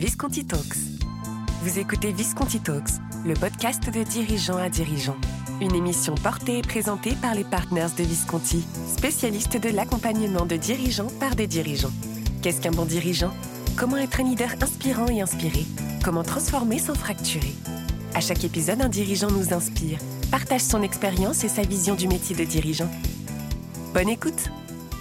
Visconti Talks. Vous écoutez Visconti Talks, le podcast de dirigeants à dirigeants. Une émission portée et présentée par les partners de Visconti, spécialistes de l'accompagnement de dirigeants par des dirigeants. Qu'est-ce qu'un bon dirigeant? Comment être un leader inspirant et inspiré? Comment transformer sans fracturer? À chaque épisode, un dirigeant nous inspire, partage son expérience et sa vision du métier de dirigeant. Bonne écoute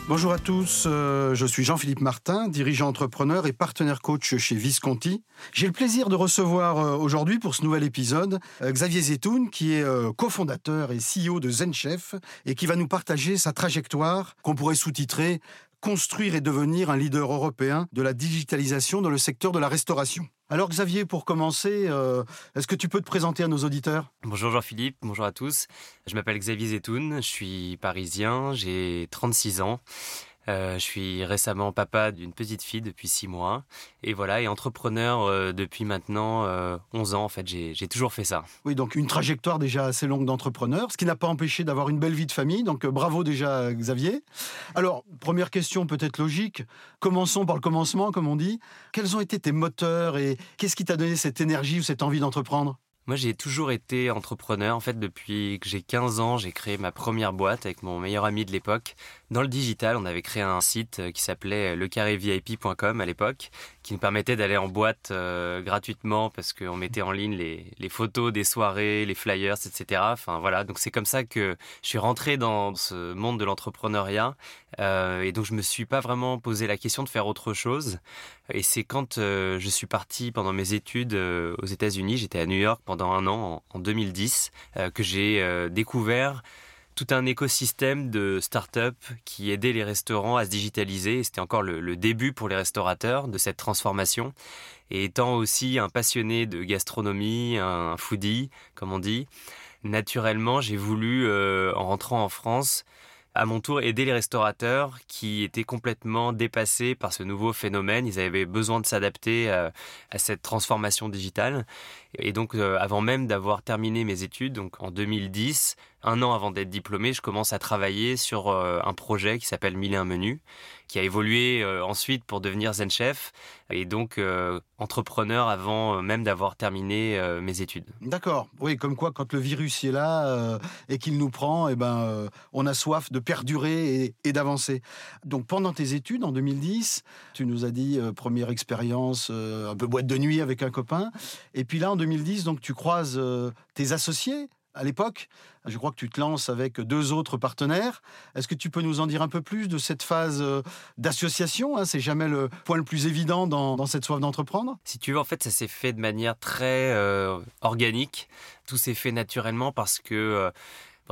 Bonjour à tous, euh, je suis Jean-Philippe Martin, dirigeant entrepreneur et partenaire coach chez Visconti. J'ai le plaisir de recevoir euh, aujourd'hui pour ce nouvel épisode euh, Xavier Zetoun, qui est cofondateur et CEO de ZenChef et qui va nous partager sa trajectoire qu'on pourrait sous-titrer Construire et devenir un leader européen de la digitalisation dans le secteur de la restauration. Alors Xavier, pour commencer, est-ce que tu peux te présenter à nos auditeurs? Bonjour Jean-Philippe, bonjour à tous. Je m'appelle Xavier Zetoun, je suis parisien, j'ai 36 ans. Euh, je suis récemment papa d'une petite fille depuis six mois. Et voilà, et entrepreneur euh, depuis maintenant 11 euh, ans. En fait, j'ai toujours fait ça. Oui, donc une trajectoire déjà assez longue d'entrepreneur, ce qui n'a pas empêché d'avoir une belle vie de famille. Donc bravo déjà, Xavier. Alors, première question peut-être logique. Commençons par le commencement, comme on dit. Quels ont été tes moteurs et qu'est-ce qui t'a donné cette énergie ou cette envie d'entreprendre? Moi, j'ai toujours été entrepreneur. En fait, depuis que j'ai 15 ans, j'ai créé ma première boîte avec mon meilleur ami de l'époque. Dans le digital, on avait créé un site qui s'appelait lecarrévip.com à l'époque, qui nous permettait d'aller en boîte euh, gratuitement parce qu'on mettait en ligne les, photos des soirées, les flyers, etc. Enfin voilà, donc c'est comme ça que je suis rentré dans ce monde de l'entrepreneuriat euh, et donc je me suis pas vraiment posé la question de faire autre chose. Et c'est quand euh, je suis parti pendant mes études aux États-Unis, j'étais à New York pendant un an en, en 2010, que j'ai découvert tout un écosystème de start-up qui aidait les restaurants à se digitaliser. C'était encore le, début pour les restaurateurs de cette transformation. Et étant aussi un passionné de gastronomie, un foodie, comme on dit, naturellement, j'ai voulu, euh, en rentrant en France, à mon tour aider les restaurateurs qui étaient complètement dépassés par ce nouveau phénomène. Ils avaient besoin de s'adapter à, cette transformation digitale. Et donc, euh, avant même d'avoir terminé mes études, donc en 2010, un an avant d'être diplômé, je commence à travailler sur euh, un projet qui s'appelle Mille et un menus, qui a évolué euh, ensuite pour devenir Zen Chef et donc entrepreneur avant même d'avoir terminé mes études. D'accord. Oui, comme quoi, quand le virus est là et qu'il nous prend, eh ben, on a soif de perdurer et, et d'avancer. Donc, pendant tes études, en 2010, tu nous as dit première expérience, un peu boîte de nuit avec un copain. Et puis là, en 2010, donc tu croises tes associés à l'époque. Je crois que tu te lances avec deux autres partenaires. Est-ce que tu peux nous en dire un peu plus de cette phase euh, d'association hein? C'est jamais le point le plus évident dans, cette soif d'entreprendre? Si tu veux, en fait, ça s'est fait de manière très euh, organique. Tout s'est fait naturellement parce que euh,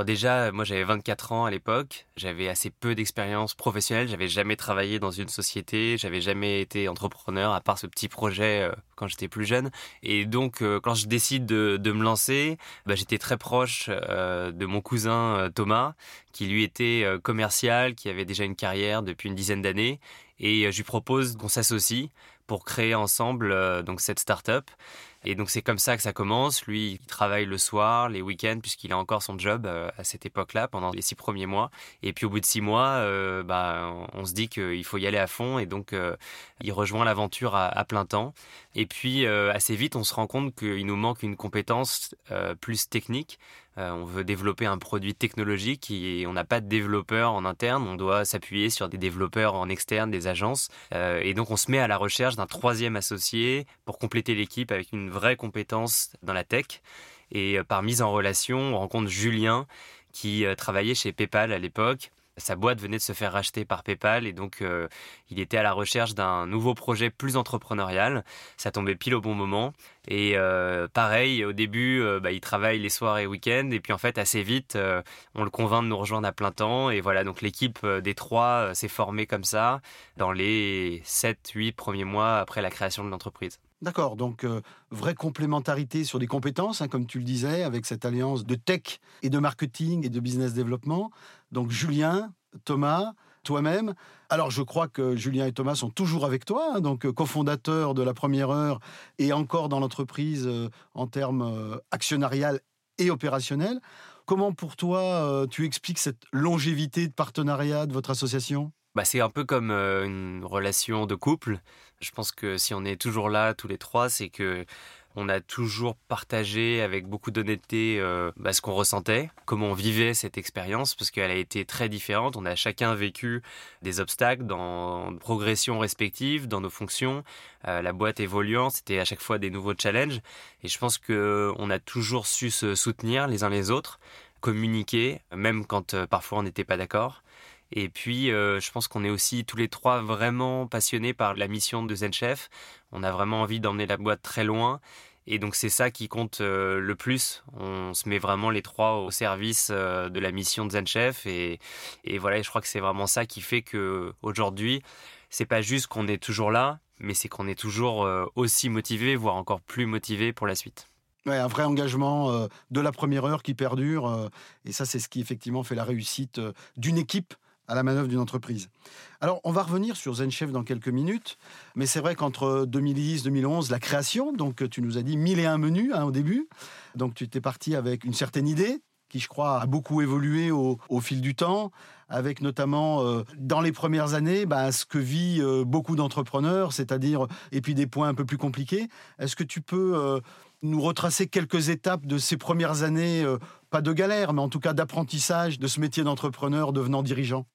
déjà, moi j'avais 24 ans à l'époque, j'avais assez peu d'expérience professionnelle, j'avais jamais travaillé dans une société, j'avais jamais été entrepreneur à part ce petit projet euh, quand j'étais plus jeune. Et donc euh, quand je décide de, me lancer, bah, j'étais très proche euh, de mon cousin Thomas, qui lui était commercial, qui avait déjà une carrière depuis une dizaine d'années, et je lui propose qu'on s'associe pour créer ensemble donc cette start-up. Et donc c'est comme ça que ça commence. Lui, il travaille le soir, les week-ends, puisqu'il a encore son job euh, à cette époque-là, pendant les six premiers mois. Et puis au bout de six mois, euh, bah, on se dit qu'il faut y aller à fond. Et donc euh, il rejoint l'aventure à, plein temps. Et puis assez vite, on se rend compte qu'il nous manque une compétence plus technique. On veut développer un produit technologique et on n'a pas de développeurs en interne. On doit s'appuyer sur des développeurs en externe, des agences. et donc on se met à la recherche d'un troisième associé pour compléter l'équipe avec une vraie compétence dans la tech. Et euh, par mise en relation, on rencontre Julien qui euh, travaillait chez PayPal à l'époque. Sa boîte venait de se faire racheter par PayPal et donc euh, il était à la recherche d'un nouveau projet plus entrepreneurial. Ça tombait pile au bon moment. Et pareil, au début, bah, il travaille les soirs et week-ends et puis en fait assez vite, on le convainc de nous rejoindre à plein temps. Et voilà, donc l'équipe des trois s'est formée comme ça dans les 7-8 premiers mois après la création de l'entreprise. D'accord, donc euh, vraie complémentarité sur des compétences, hein, comme tu le disais, avec cette alliance de tech et de marketing et de business développement. Donc Julien, Thomas, toi-même. Alors je crois que Julien et Thomas sont toujours avec toi, hein, donc euh, cofondateurs de la première heure et encore dans l'entreprise euh, en termes actionnarial et opérationnel. Comment pour toi tu expliques cette longévité de partenariat de votre association? Bah, c'est un peu comme une relation de couple. Je pense que si on est toujours là tous les trois, c'est que on a toujours partagé avec beaucoup d'honnêteté euh, bah, ce qu'on ressentait, comment on vivait cette expérience, parce qu'elle a été très différente. On a chacun vécu des obstacles dans nos progressions respectives, dans nos fonctions, euh, la boîte évoluant, c'était à chaque fois des nouveaux challenges. Et je pense qu'on a toujours su se soutenir les uns les autres, communiquer, même quand euh, parfois on n'était pas d'accord. Et puis, je pense qu'on est aussi tous les trois vraiment passionnés par la mission de Zen Chef. On a vraiment envie d'emmener la boîte très loin. Et donc c'est ça qui compte euh, le plus. On se met vraiment les trois au service euh, de la mission de Zen Chef. Et, et voilà, je crois que c'est vraiment ça qui fait que aujourd'hui, c'est pas juste qu'on est toujours là, mais c'est qu'on est toujours euh, aussi motivé, voire encore plus motivé pour la suite. Ouais, un vrai engagement de la première heure qui perdure. et ça, c'est ce qui effectivement fait la réussite d'une équipe à la manœuvre d'une entreprise. Alors, on va revenir sur ZenChef dans quelques minutes, mais c'est vrai qu'entre 2010 2011, la création, donc tu nous as dit mille et un menus hein, au début, donc tu t'es parti avec une certaine idée qui, je crois, a beaucoup évolué au, fil du temps, avec notamment, euh, dans les premières années, bah, ce que vit euh, beaucoup d'entrepreneurs, c'est-à-dire, et puis des points un peu plus compliqués. Est-ce que tu peux euh, nous retracer quelques étapes de ces premières années pas de galère, mais en tout cas d'apprentissage de ce métier d'entrepreneur devenant dirigeant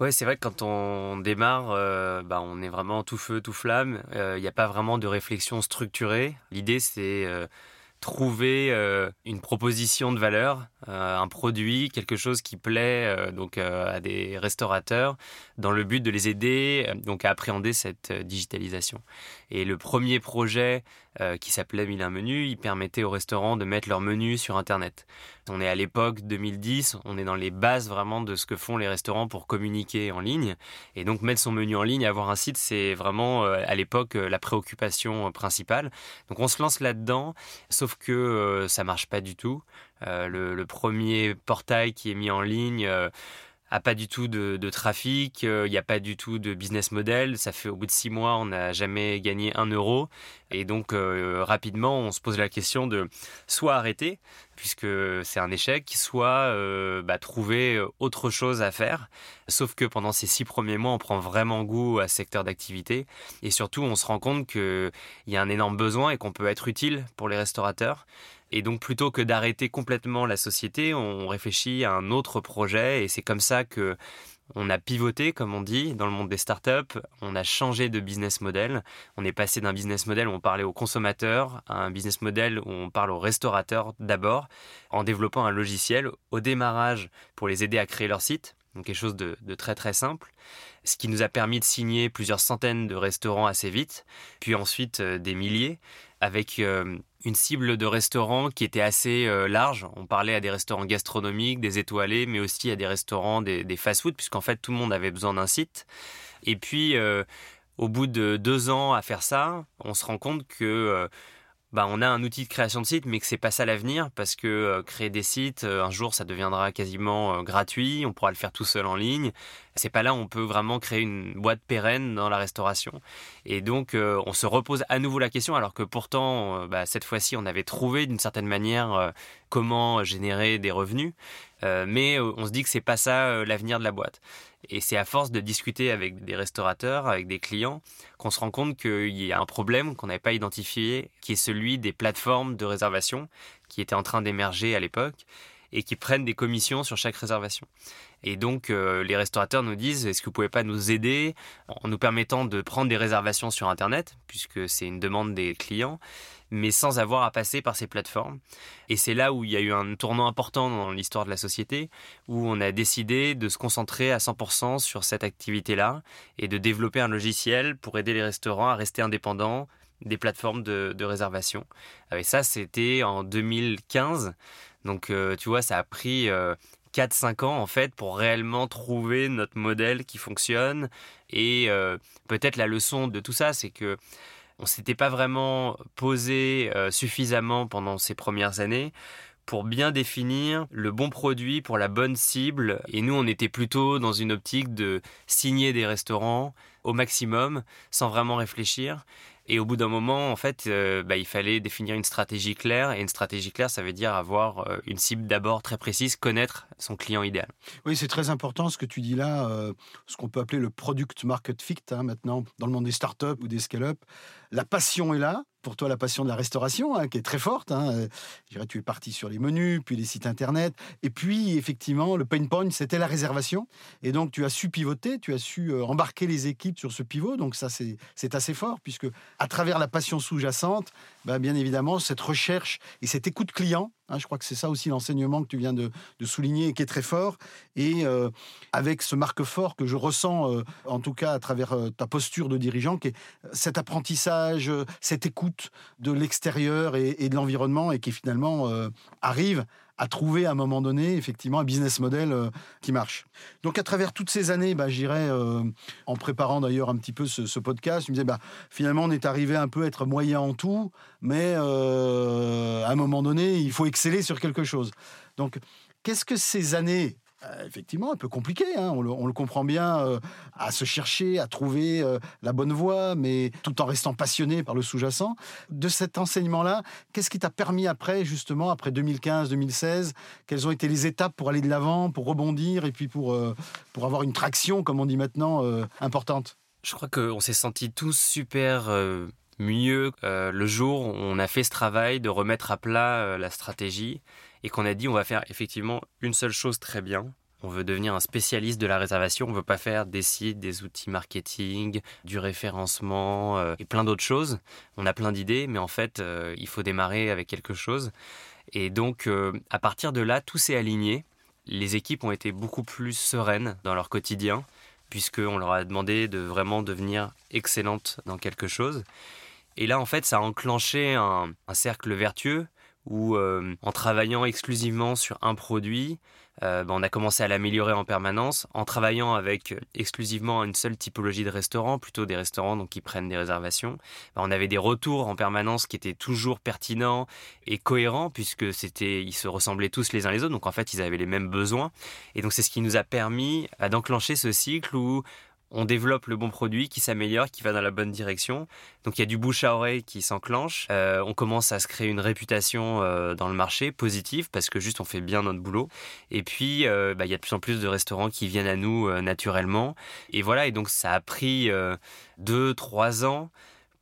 Ouais, c'est vrai que quand on démarre, euh, bah, on est vraiment tout feu, tout flamme. Euh, il n'y a pas vraiment de réflexion structurée. L'idée, c'est euh, trouver une proposition de valeur, un produit, quelque chose qui plaît donc à des restaurateurs, dans le but de les aider donc à appréhender cette digitalisation. Et le premier projet euh, qui s'appelait Mille Menu. Il permettait aux restaurants de mettre leur menu sur Internet. On est à l'époque 2010, on est dans les bases vraiment de ce que font les restaurants pour communiquer en ligne. Et donc mettre son menu en ligne, avoir un site, c'est vraiment euh, à l'époque euh, la préoccupation principale. Donc on se lance là-dedans, sauf que ça marche pas du tout. Le, premier portail qui est mis en ligne a pas du tout de, trafic, il n'y a pas du tout de business model. Ça fait au bout de six mois, on n'a jamais gagné un euro. Et donc, euh, rapidement, on se pose la question de soit arrêter, puisque c'est un échec, soit euh, bah, trouver autre chose à faire. Sauf que pendant ces six premiers mois, on prend vraiment goût à ce secteur d'activité. Et surtout, on se rend compte qu'il y a un énorme besoin et qu'on peut être utile pour les restaurateurs. Et donc, plutôt que d'arrêter complètement la société, on réfléchit à un autre projet. Et c'est comme ça que on a pivoté, comme on dit, dans le monde des startups. On a changé de business model. On est passé d'un business model où on parlait aux consommateurs à un business model où on parle aux restaurateurs d'abord, en développant un logiciel au démarrage pour les aider à créer leur site. Donc quelque chose de, très très simple, ce qui nous a permis de signer plusieurs centaines de restaurants assez vite, puis ensuite euh, des milliers, avec euh, une cible de restaurants qui était assez euh, large. On parlait à des restaurants gastronomiques, des étoilés, mais aussi à des restaurants, des, fast-food, puisqu'en fait tout le monde avait besoin d'un site. Et puis, euh, au bout de deux ans à faire ça, on se rend compte que euh, bah, on a un outil de création de site, mais que c'est pas ça l'avenir, parce que créer des sites, un jour, ça deviendra quasiment gratuit, on pourra le faire tout seul en ligne, c'est pas là où on peut vraiment créer une boîte pérenne dans la restauration. Et donc, euh, on se repose à nouveau la question, alors que pourtant, euh, bah, cette fois-ci, on avait trouvé d'une certaine manière euh, comment générer des revenus. mais on se dit que c'est pas ça l'avenir de la boîte. Et c'est à force de discuter avec des restaurateurs, avec des clients, qu'on se rend compte qu'il y a un problème qu'on n'avait pas identifié, qui est celui des plateformes de réservation qui étaient en train d'émerger à l'époque et qui prennent des commissions sur chaque réservation. Et donc, euh, les restaurateurs nous disent, est-ce que vous pouvez pas nous aider en nous permettant de prendre des réservations sur Internet, puisque c'est une demande des clients, mais sans avoir à passer par ces plateformes. Et c'est là où il y a eu un tournant important dans l'histoire de la société, où on a décidé de se concentrer à 100% sur cette activité-là et de développer un logiciel pour aider les restaurants à rester indépendants des plateformes de, réservation. Et ça, c'était en 2015. Donc, euh, tu vois, ça a pris 4-5 euh, ans, en fait, pour réellement trouver notre modèle qui fonctionne. Et euh, peut-être la leçon de tout ça, c'est que on s'était pas vraiment posé suffisamment pendant ces premières années pour bien définir le bon produit pour la bonne cible. Et nous, on était plutôt dans une optique de signer des restaurants au maximum sans vraiment réfléchir. Et au bout d'un moment, en fait, euh, bah, il fallait définir une stratégie claire. Et une stratégie claire, ça veut dire avoir euh, une cible d'abord très précise, connaître son client idéal. Oui, c'est très important ce que tu dis là, euh, ce qu'on peut appeler le product market fit hein, maintenant dans le monde des startups ou des scale-up. La passion est là, pour toi la passion de la restauration, hein, qui est très forte. Hein. Euh, je dirais, tu es parti sur les menus, puis les sites internet. Et puis, effectivement, le pain point, c'était la réservation. Et donc, tu as su pivoter, tu as su euh, embarquer les équipes sur ce pivot. Donc, ça, c'est assez fort, puisque à travers la passion sous-jacente, bah, bien évidemment, cette recherche et cette écoute client, hein, je crois que c'est ça aussi l'enseignement que tu viens de, souligner et qui est très fort. Et euh, avec ce marque fort que je ressens, en tout cas à travers ta posture de dirigeant, qui est cet apprentissage, cette écoute de l'extérieur et, de l'environnement et qui finalement euh, arrive à trouver à un moment donné effectivement un business model euh, qui marche. Donc à travers toutes ces années, bah, j'irais euh, en préparant d'ailleurs un petit peu ce, podcast, je me disais bah, finalement on est arrivé un peu à être moyen en tout, mais à un moment donné il faut exceller sur quelque chose. Donc qu'est-ce que ces années euh, effectivement un peu compliqué, hein, on, le, comprend bien, euh, à se chercher, à trouver euh, la bonne voie, mais tout en restant passionné par le sous-jacent. De cet enseignement-là, qu'est-ce qui t'a permis après, justement, après 2015-2016 Quelles ont été les étapes pour aller de l'avant, pour rebondir et puis pour, pour avoir une traction, comme on dit maintenant, importante? Je crois qu'on s'est sentis tous super mieux le jour où on a fait ce travail de remettre à plat la stratégie et qu'on a dit on va faire effectivement une seule chose très bien. On veut devenir un spécialiste de la réservation, on veut pas faire des sites, des outils marketing, du référencement euh, et plein d'autres choses. On a plein d'idées, mais en fait, euh, il faut démarrer avec quelque chose. Et donc, euh, à partir de là, tout s'est aligné. Les équipes ont été beaucoup plus sereines dans leur quotidien, puisqu'on leur a demandé de vraiment devenir excellentes dans quelque chose. Et là, en fait, ça a enclenché un cercle vertueux où euh, en travaillant exclusivement sur un produit, euh, ben, on a commencé à l'améliorer en permanence. En travaillant avec euh, exclusivement une seule typologie de restaurants, plutôt des restaurants donc qui prennent des réservations, ben, on avait des retours en permanence qui étaient toujours pertinents et cohérents puisque c'était, ils se ressemblaient tous les uns les autres. Donc en fait, ils avaient les mêmes besoins. Et donc c'est ce qui nous a permis d'enclencher ce cycle où on développe le bon produit qui s'améliore, qui va dans la bonne direction. Donc il y a du bouche à oreille qui s'enclenche. Euh, on commence à se créer une réputation euh, dans le marché positive parce que juste on fait bien notre boulot. Et puis euh, bah, il y a de plus en plus de restaurants qui viennent à nous naturellement. Et voilà, et donc ça a pris deux, trois ans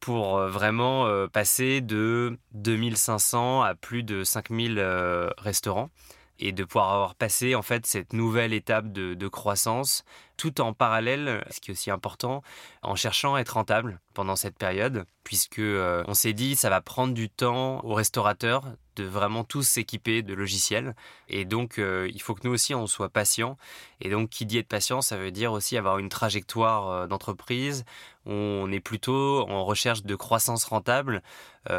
pour vraiment passer de 2500 à plus de 5000 restaurants et de pouvoir avoir passé en fait cette nouvelle étape de, croissance tout en parallèle, ce qui est aussi important, en cherchant à être rentable pendant cette période, puisque euh, on s'est dit ça va prendre du temps aux restaurateurs de vraiment tous s'équiper de logiciels, et donc euh, il faut que nous aussi on soit patients. Et donc qui dit être patient, ça veut dire aussi avoir une trajectoire euh, d'entreprise. On est plutôt en recherche de croissance rentable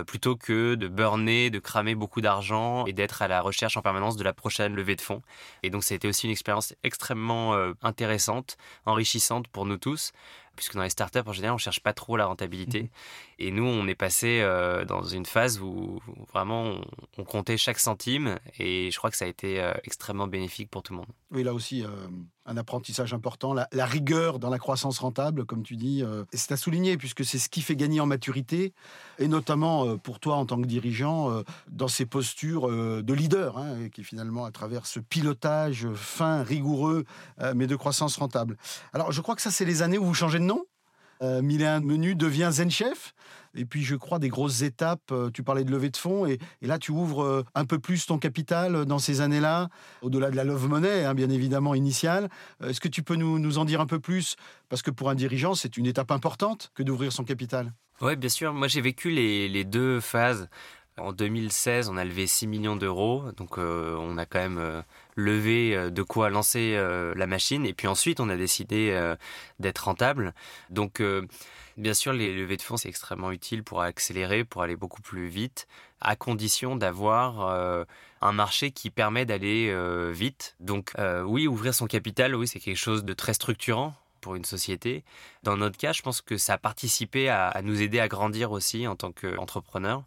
plutôt que de burner, de cramer beaucoup d'argent et d'être à la recherche en permanence de la prochaine levée de fonds. Et donc ça a été aussi une expérience extrêmement intéressante enrichissante pour nous tous puisque dans les startups, en général, on cherche pas trop la rentabilité. Mhm. Et nous, on est passé euh, dans une phase où, vraiment on, comptait chaque centime et je crois que ça a été euh, extrêmement bénéfique pour tout le monde. Oui, là aussi, euh, un apprentissage important, la, rigueur dans la croissance rentable, comme tu dis, c'est à souligner puisque c'est ce qui fait gagner en maturité et notamment pour toi en tant que dirigeant dans ces postures de leader, hein, qui finalement à travers ce pilotage fin, rigoureux, mais de croissance rentable. Alors, je crois que ça, c'est les années où vous changez de nom euh, Menu devient Zen Chef. Et puis, je crois, des grosses étapes. Euh, tu parlais de levée de fonds. Et, là, tu ouvres euh, un peu plus ton capital dans ces années-là, au-delà de la love money, hein, bien évidemment, initiale. Euh, est-ce que tu peux nous, en dire un peu plus? Parce que pour un dirigeant, c'est une étape importante que d'ouvrir son capital. Oui, bien sûr. Moi, j'ai vécu les, deux phases. En 2016, on a levé 6 millions d'euros. Donc, on a quand même levé de quoi lancer la machine. Et puis ensuite, on a décidé d'être rentable. Donc, Bien sûr, les levées de fonds, c'est extrêmement utile pour accélérer, pour aller beaucoup plus vite, à condition d'avoir euh, un marché qui permet d'aller euh, vite. Donc euh, oui, ouvrir son capital, oui, c'est quelque chose de très structurant. Pour une société. Dans notre cas, je pense que ça a participé à, nous aider à grandir aussi en tant qu'entrepreneur,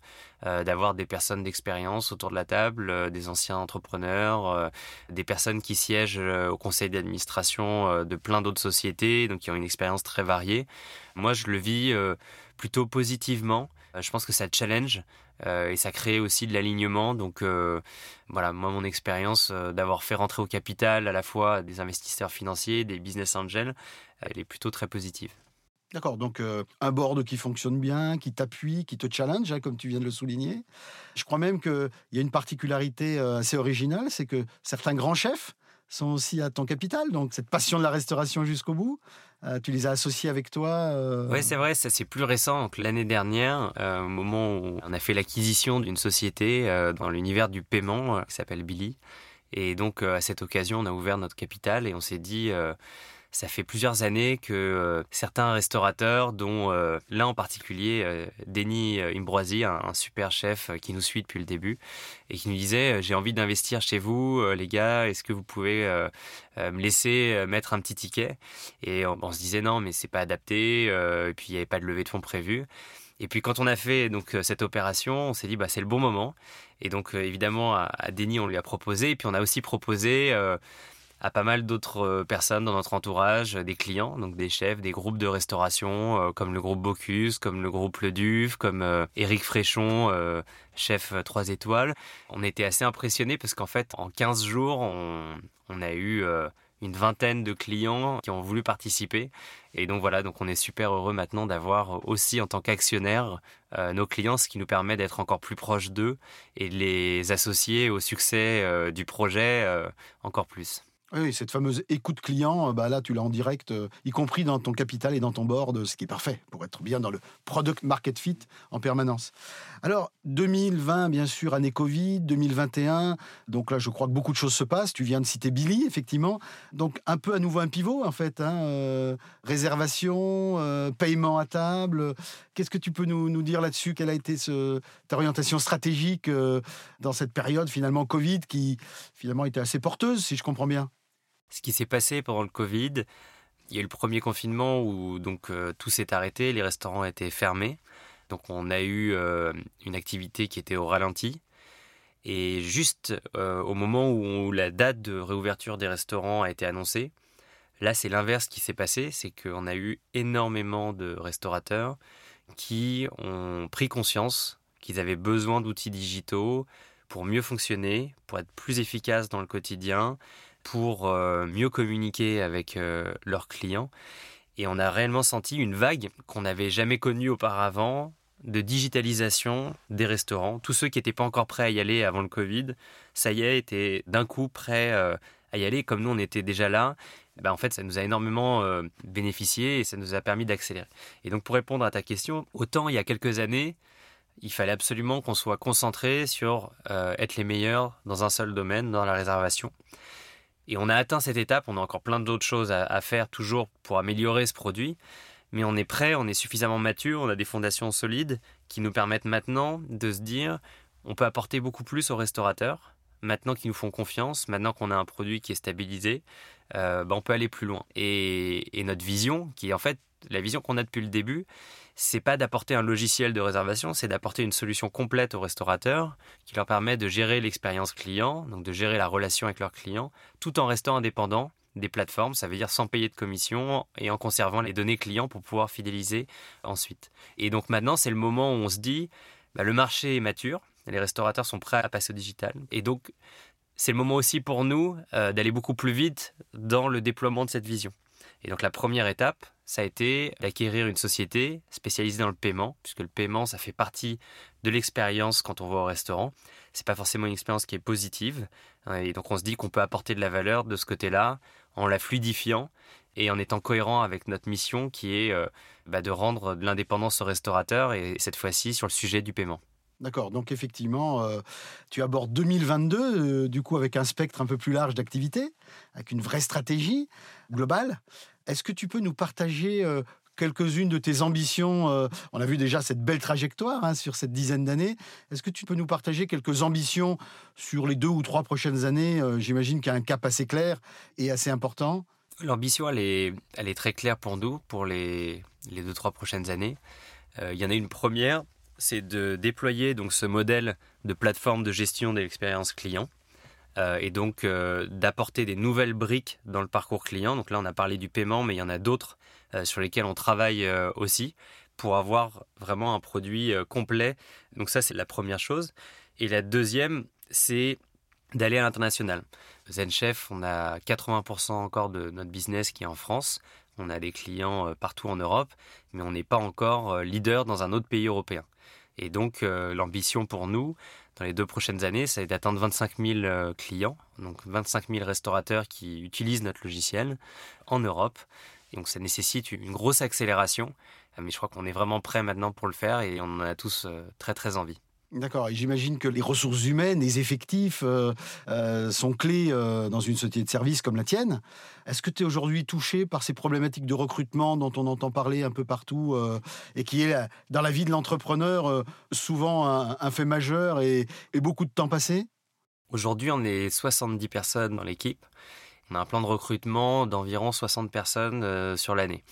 euh, d'avoir des personnes d'expérience autour de la table, euh, des anciens entrepreneurs, euh, des personnes qui siègent au conseil d'administration de plein d'autres sociétés, donc qui ont une expérience très variée. Moi, je le vis plutôt positivement. Je pense que ça challenge et ça crée aussi de l'alignement. Donc voilà, moi, mon expérience d'avoir fait rentrer au capital à la fois des investisseurs financiers, des business angels, elle est plutôt très positive. D'accord, donc euh, un board qui fonctionne bien, qui t'appuie, qui te challenge, hein, comme tu viens de le souligner. Je crois même qu'il y a une particularité euh, assez originale, c'est que certains grands chefs sont aussi à ton capital. Donc cette passion de la restauration jusqu'au bout, euh, tu les as associés avec toi Oui, c'est vrai, ça c'est plus récent. L'année dernière, au moment où on a fait l'acquisition d'une société dans l'univers du paiement qui s'appelle Billy. Et donc à cette occasion, on a ouvert notre capital et on s'est dit ça fait plusieurs années que euh, certains restaurateurs, dont euh, l'un en particulier, euh, Denis Imbroisi, un, super chef qui nous suit depuis le début, et qui nous disait J'ai envie d'investir chez vous, les gars, est-ce que vous pouvez me laisser mettre un petit ticket? Et on, se disait Non, mais c'est pas adapté, et puis il n'y avait pas de levée de fonds prévue. Et puis quand on a fait donc cette opération, on s'est dit bah c'est le bon moment. Et donc évidemment à, à, Denis on lui a proposé. Et puis on a aussi proposé à pas mal d'autres euh, personnes dans notre entourage, des clients, donc des chefs, des groupes de restauration, euh, comme le groupe Bocuse, comme le groupe Le Duve, comme euh, Fréchon, chef 3 étoiles. On était assez impressionnés parce qu'en fait, en 15 jours, on, a eu une vingtaine de clients qui ont voulu participer. Et donc voilà, donc on est super heureux maintenant d'avoir aussi en tant qu'actionnaire nos clients, ce qui nous permet d'être encore plus proches d'eux et de les associer au succès du projet encore plus. Oui, cette fameuse écoute client, euh, bah là, tu l'as en direct, euh, y compris dans ton capital et dans ton board, ce qui est parfait pour être bien dans le product market fit en permanence. Alors, 2020, bien sûr, année Covid, 2021, donc là, je crois que beaucoup de choses se passent. Tu viens de citer Billy, effectivement. Donc, un peu à nouveau un pivot, en fait. Hein, euh, réservation, paiement à table. Qu'est-ce que tu peux nous, dire là-dessus? Quelle a été ta orientation stratégique dans cette période, finalement, Covid, qui, finalement, était assez porteuse, si je comprends bien? Ce qui s'est passé pendant le Covid. Il y a eu le premier confinement où donc euh, tout s'est arrêté, les restaurants étaient fermés. Donc on a eu euh, une activité qui était au ralenti. Et juste euh, au moment où, la date de réouverture des restaurants a été annoncée, là c'est l'inverse qui s'est passé, c'est qu'on a eu énormément de restaurateurs qui ont pris conscience qu'ils avaient besoin d'outils digitaux pour mieux fonctionner, pour être plus efficaces dans le quotidien, pour euh, mieux communiquer avec euh, leurs clients. Et on a réellement senti une vague qu'on n'avait jamais connue auparavant de digitalisation des restaurants. Tous ceux qui n'étaient pas encore prêts à y aller avant le Covid, ça y est, étaient d'un coup prêts euh, à y aller. Comme nous, on était déjà là, ben, en fait, ça nous a énormément bénéficié et ça nous a permis d'accélérer. Et donc, pour répondre à ta question, autant il y a quelques années, il fallait absolument qu'on soit concentré sur être les meilleurs dans un seul domaine, dans la réservation. Et on a atteint cette étape, on a encore plein d'autres choses à, faire toujours pour améliorer ce produit, mais on est prêt, on est suffisamment mature, on a des fondations solides qui nous permettent maintenant de se dire on peut apporter beaucoup plus aux restaurateurs, maintenant qu'ils nous font confiance, maintenant qu'on a un produit qui est stabilisé, euh, bah, on peut aller plus loin. Et, et notre vision, qui est en fait la vision qu'on a depuis le début, c'est pas d'apporter un logiciel de réservation, c'est d'apporter une solution complète aux restaurateurs qui leur permet de gérer l'expérience client, donc de gérer la relation avec leurs clients, tout en restant indépendant des plateformes, ça veut dire sans payer de commission et en conservant les données clients pour pouvoir fidéliser ensuite. Et donc maintenant, c'est le moment où on se dit, bah, le marché est mature, les restaurateurs sont prêts à passer au digital, et donc c'est le moment aussi pour nous euh, d'aller beaucoup plus vite dans le déploiement de cette vision. Et donc la première étape, ça a été d'acquérir une société spécialisée dans le paiement, puisque le paiement, ça fait partie de l'expérience quand on va au restaurant. C'est pas forcément une expérience qui est positive, hein, et donc on se dit qu'on peut apporter de la valeur de ce côté-là en la fluidifiant et en étant cohérent avec notre mission qui est euh, bah, de rendre de l'indépendance au restaurateur et cette fois-ci sur le sujet du paiement. D'accord, donc effectivement, euh, tu abordes 2022, euh, du coup avec un spectre un peu plus large d'activités, avec une vraie stratégie globale. Est-ce que tu peux nous partager euh, quelques-unes de tes ambitions On a vu déjà cette belle trajectoire hein, sur cette dizaine d'années. Est-ce que tu peux nous partager quelques ambitions sur les deux ou trois prochaines années J'imagine qu'il y a un cap assez clair et assez important? L'ambition, elle est, elle est très claire pour nous, pour les, les deux, trois prochaines années. il y en a une première, c'est de déployer donc ce modèle de plateforme de gestion de l'expérience client. Et donc d'apporter des nouvelles briques dans le parcours client. Donc là, on a parlé du paiement, mais il y en a d'autres sur lesquels on travaille aussi pour avoir vraiment un produit complet. Donc ça, c'est la première chose. Et la deuxième, c'est d'aller à l'international. ZenChef, on a 80% encore de notre business qui est en France. On a des clients euh, partout en Europe, mais on n'est pas encore euh, leader dans un autre pays européen. Et donc euh, l'ambition pour nous, dans les deux prochaines années, c'est d'atteindre 25 000 clients, donc 25 000 restaurateurs qui utilisent notre logiciel en Europe. Et donc ça nécessite une grosse accélération, mais je crois qu'on est vraiment prêt maintenant pour le faire et on en a tous très très envie. D'accord. Et j'imagine que les ressources humaines, les effectifs euh, euh, sont clés euh, dans une société de service comme la tienne. Est-ce que tu es aujourd'hui touché par ces problématiques de recrutement dont on entend parler un peu partout et qui est dans la vie de l'entrepreneur souvent un, fait majeur et, et beaucoup de temps passé? Aujourd'hui, on est 70 personnes dans l'équipe. On a un plan de recrutement d'environ 60 personnes sur l'année.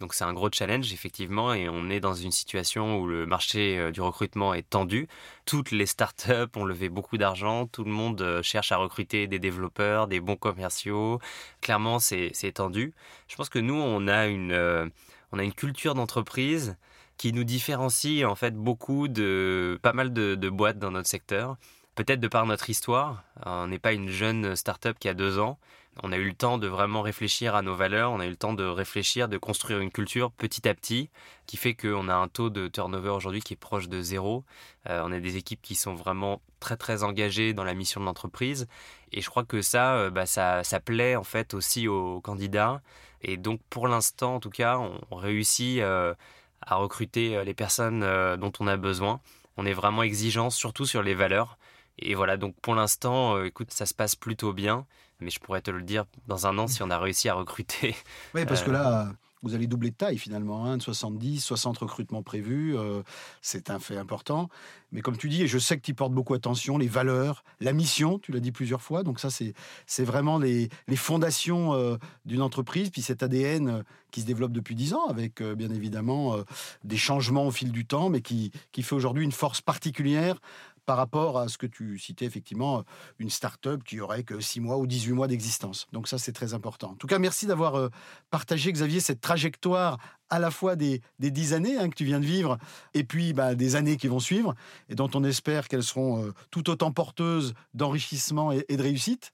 Donc c'est un gros challenge effectivement et on est dans une situation où le marché euh, du recrutement est tendu. Toutes les startups ont levé beaucoup d'argent, tout le monde euh, cherche à recruter des développeurs, des bons commerciaux. Clairement c'est tendu. Je pense que nous on a une, euh, on a une culture d'entreprise qui nous différencie en fait beaucoup de pas mal de, de boîtes dans notre secteur. Peut-être de par notre histoire, on n'est pas une jeune startup qui a deux ans, on a eu le temps de vraiment réfléchir à nos valeurs, on a eu le temps de réfléchir, de construire une culture petit à petit, qui fait qu'on a un taux de turnover aujourd'hui qui est proche de zéro. Euh, on a des équipes qui sont vraiment très très engagées dans la mission de l'entreprise, et je crois que ça, euh, bah, ça, plaît en fait aussi aux candidats. Et donc pour l'instant, en tout cas, on réussit euh, à recruter les personnes dont on a besoin. On est vraiment exigeant, surtout sur les valeurs. Et voilà, donc pour l'instant, écoute, ça se passe plutôt bien mais je pourrais te le dire dans un an si on a réussi à recruter. Oui, parce que là, vous allez doubler de taille finalement, hein, de 70, 60 recrutements prévus, euh, c'est un fait important. Mais comme tu dis, et je sais que tu portes beaucoup attention, les valeurs, la mission, tu l'as dit plusieurs fois, donc ça c'est, c'est vraiment les, les fondations euh, d'une entreprise, puis cet ADN euh, qui se développe depuis 10 ans, avec bien évidemment des changements au fil du temps, mais qui, qui fait aujourd'hui une force particulière par rapport à ce que tu citais, effectivement, une start-up qui aurait que 6 mois ou 18 mois d'existence. Donc ça, c'est très important. En tout cas, merci d'avoir euh, partagé, Xavier, cette trajectoire à la fois des, des 10 années hein, que tu viens de vivre et puis bah, des années qui vont suivre et dont on espère qu'elles seront euh, tout autant porteuses d'enrichissement et, de réussite.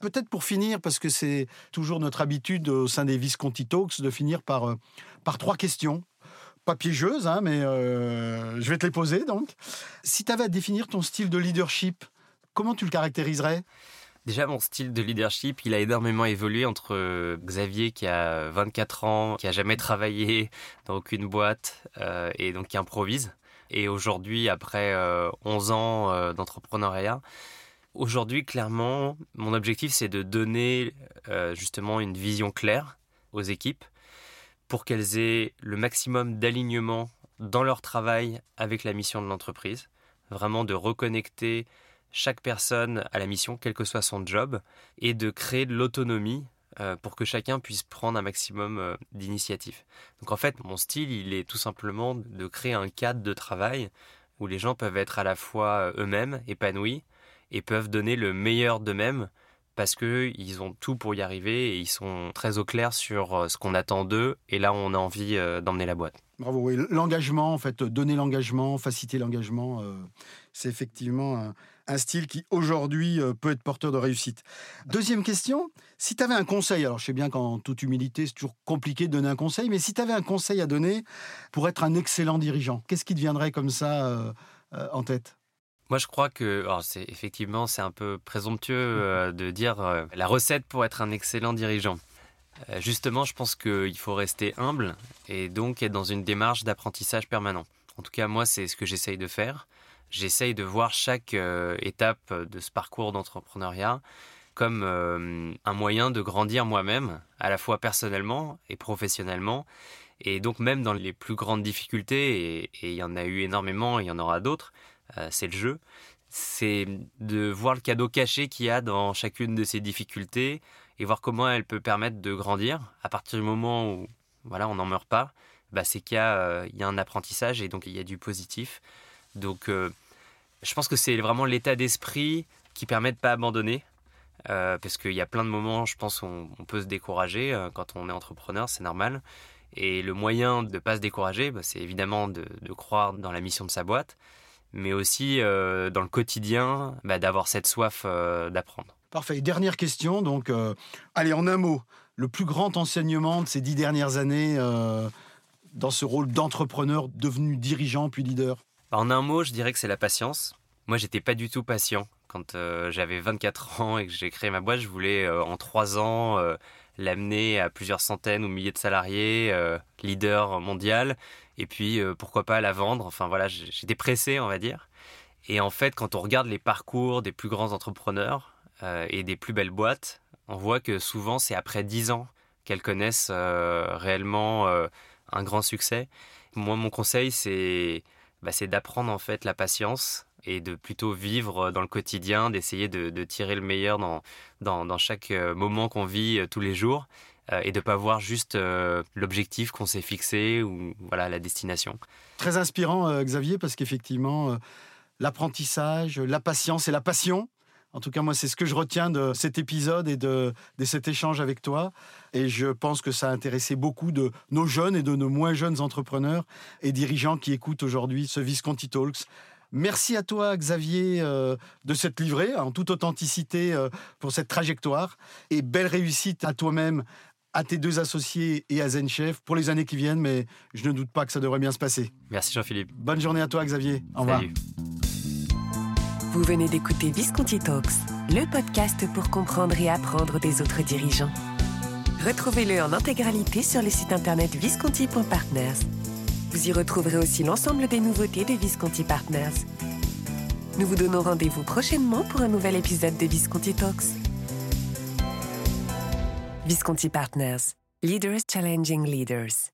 Peut-être pour finir, parce que c'est toujours notre habitude au sein des Visconti Talks de finir par, euh, par trois questions pas piégeuses, hein, mais euh, je vais te les poser donc. Si tu avais à définir ton style de leadership, comment tu le caractériserais? Déjà, mon style de leadership, il a énormément évolué entre euh, Xavier qui a 24 ans, qui a jamais travaillé dans aucune boîte euh, et donc qui improvise, et aujourd'hui, après 11 ans d'entrepreneuriat, aujourd'hui, clairement, mon objectif, c'est de donner justement une vision claire aux équipes pour qu'elles aient le maximum d'alignement dans leur travail avec la mission de l'entreprise, vraiment de reconnecter chaque personne à la mission, quel que soit son job, et de créer de l'autonomie euh, pour que chacun puisse prendre un maximum euh, d'initiatives. Donc en fait, mon style, il est tout simplement de créer un cadre de travail où les gens peuvent être à la fois euh, eux-mêmes, épanouis, et peuvent donner le meilleur d'eux-mêmes parce qu'ils ont tout pour y arriver et ils sont très au clair sur euh, ce qu'on attend d'eux et là on a envie euh, d'emmener la boîte. Bravo, oui. L'engagement, en fait, donner l'engagement, faciliter l'engagement, euh, c'est effectivement un, style qui aujourd'hui peut être porteur de réussite. Deuxième question, si tu avais un conseil, alors je sais bien qu'en toute humilité c'est toujours compliqué de donner un conseil, mais si tu avais un conseil à donner pour être un excellent dirigeant, qu'est-ce qui te viendrait comme ça en tête? Moi, je crois que, c'est effectivement, c'est un peu présomptueux euh, de dire euh, la recette pour être un excellent dirigeant. Euh, justement, je pense qu'il faut rester humble et donc être dans une démarche d'apprentissage permanent. En tout cas, moi, c'est ce que j'essaye de faire. J'essaye de voir chaque étape de ce parcours d'entrepreneuriat comme un moyen de grandir moi-même, à la fois personnellement et professionnellement. Et donc même dans les plus grandes difficultés, et il y en a eu énormément, il y en aura d'autres, c'est le jeu, c'est de voir le cadeau caché qu'il y a dans chacune de ces difficultés et voir comment elle peut permettre de grandir à partir du moment où voilà, on n'en meurt pas. Bah, c'est qu'il y, a un apprentissage et donc il y a du positif. Donc je pense que c'est vraiment l'état d'esprit qui permet de ne pas abandonner. parce qu'il y a plein de moments, je pense, où on, peut se décourager quand on est entrepreneur, c'est normal. Et le moyen de ne pas se décourager, bah, c'est évidemment de, croire dans la mission de sa boîte, mais aussi euh, dans le quotidien, bah, d'avoir cette soif euh, d'apprendre. Parfait. Dernière question. Donc, euh, allez, en un mot, le plus grand enseignement de ces dix dernières années dans ce rôle d'entrepreneur devenu dirigeant puis leader? Bah, En un mot, je dirais que c'est la patience. Moi, j'étais pas du tout patient. Quand j'avais 24 ans et que j'ai créé ma boîte, je voulais en trois ans l'amener à plusieurs centaines ou milliers de salariés, leader mondial, et puis euh, pourquoi pas la vendre. Enfin voilà, j'étais pressé, on va dire. Et en fait, quand on regarde les parcours des plus grands entrepreneurs euh, et des plus belles boîtes, on voit que souvent c'est après dix ans qu'elles connaissent réellement un grand succès. Moi, mon conseil, c'est bah, d'apprendre en fait la patience et de plutôt vivre dans le quotidien, d'essayer de, tirer le meilleur dans, chaque euh, moment qu'on vit euh, tous les jours euh, et de ne pas voir juste l'objectif qu'on s'est fixé ou voilà la destination. Très inspirant, Xavier, parce qu'effectivement, l'apprentissage, la patience et la passion, en tout cas, moi, c'est ce que je retiens de cet épisode et de, cet échange avec toi. Et je pense que ça a intéressé beaucoup de nos jeunes et de nos moins jeunes entrepreneurs et dirigeants qui écoutent aujourd'hui ce Visconti Talks. Merci à toi, Xavier, euh, de cette livrée en toute authenticité euh, pour cette trajectoire. Et belle réussite à toi-même, à tes deux associés et à ZenChef pour les années qui viennent, mais je ne doute pas que ça devrait bien se passer. Merci Jean-Philippe. Bonne journée à toi, Xavier. Au revoir. Vous venez d'écouter Visconti Talks, le podcast pour comprendre et apprendre des autres dirigeants. Retrouvez-le en intégralité sur le site internet visconti.partners. Vous y retrouverez aussi l'ensemble des nouveautés de Visconti Partners. Nous vous donnons rendez-vous prochainement pour un nouvel épisode de Visconti Talks. Visconti Partners, Leaders Challenging Leaders.